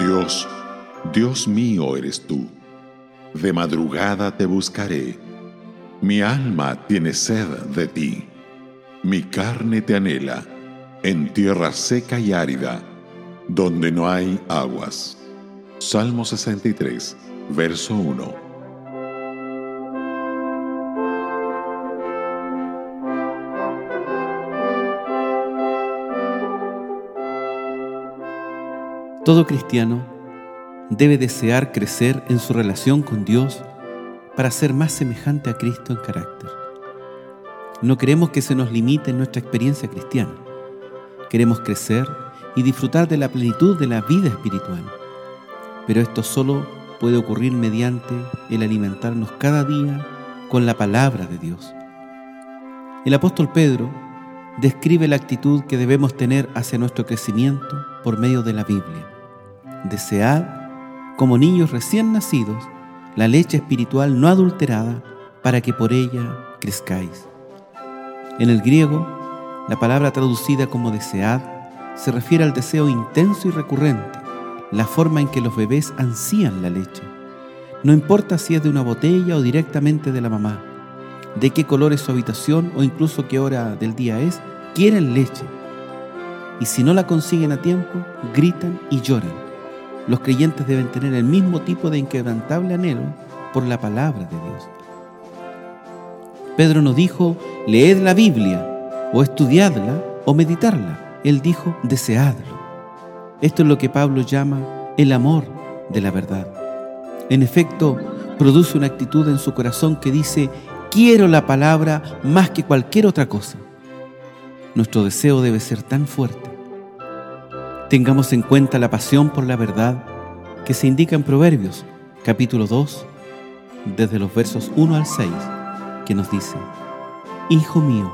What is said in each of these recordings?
Dios, Dios mío eres tú. De madrugada te buscaré. Mi alma tiene sed de ti. Mi carne te anhela en tierra seca y árida, donde no hay aguas. Salmo 63, verso 1. Todo cristiano debe desear crecer en su relación con Dios para ser más semejante a Cristo en carácter. No queremos que se nos limite en nuestra experiencia cristiana. Queremos crecer y disfrutar de la plenitud de la vida espiritual. Pero esto solo puede ocurrir mediante el alimentarnos cada día con la palabra de Dios. El apóstol Pedro describe la actitud que debemos tener hacia nuestro crecimiento por medio de la Biblia. Desead, como niños recién nacidos, la leche espiritual no adulterada para que por ella crezcáis. En el griego, la palabra traducida como desead se refiere al deseo intenso y recurrente, la forma en que los bebés ansían la leche. No importa si es de una botella o directamente de la mamá, de qué color es su habitación o incluso qué hora del día es, quieren leche. Y si no la consiguen a tiempo, gritan y lloran. Los creyentes deben tener el mismo tipo de inquebrantable anhelo por la palabra de Dios. Pedro no dijo, leed la Biblia, o estudiadla, o meditarla. Él dijo, deseadlo. Esto es lo que Pablo llama el amor de la verdad. En efecto, produce una actitud en su corazón que dice, quiero la palabra más que cualquier otra cosa. Nuestro deseo debe ser tan fuerte. Tengamos en cuenta la pasión por la verdad que se indica en Proverbios, capítulo 2, desde los versos 1 al 6, que nos dice, Hijo mío,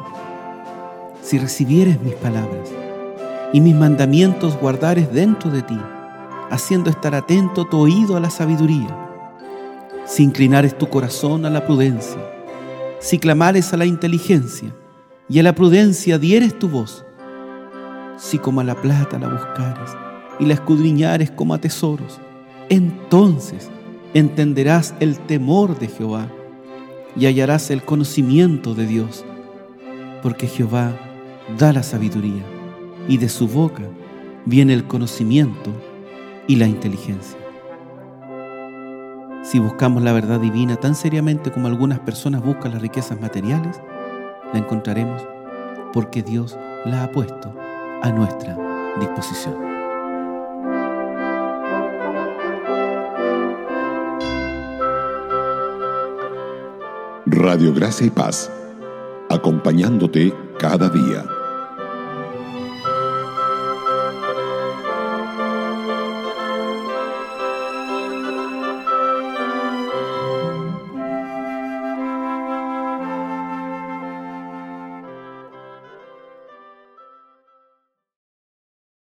si recibieres mis palabras y mis mandamientos guardares dentro de ti, haciendo estar atento tu oído a la sabiduría, si inclinares tu corazón a la prudencia, si clamares a la inteligencia, y a la prudencia dieres tu voz, si como a la plata la buscares y la escudriñares como a tesoros, entonces entenderás el temor de Jehová y hallarás el conocimiento de Dios, porque Jehová da la sabiduría y de su boca viene el conocimiento y la inteligencia. Si buscamos la verdad divina tan seriamente como algunas personas buscan las riquezas materiales, la encontraremos porque Dios la ha puesto a nuestra disposición. Radio Gracia y Paz, acompañándote cada día.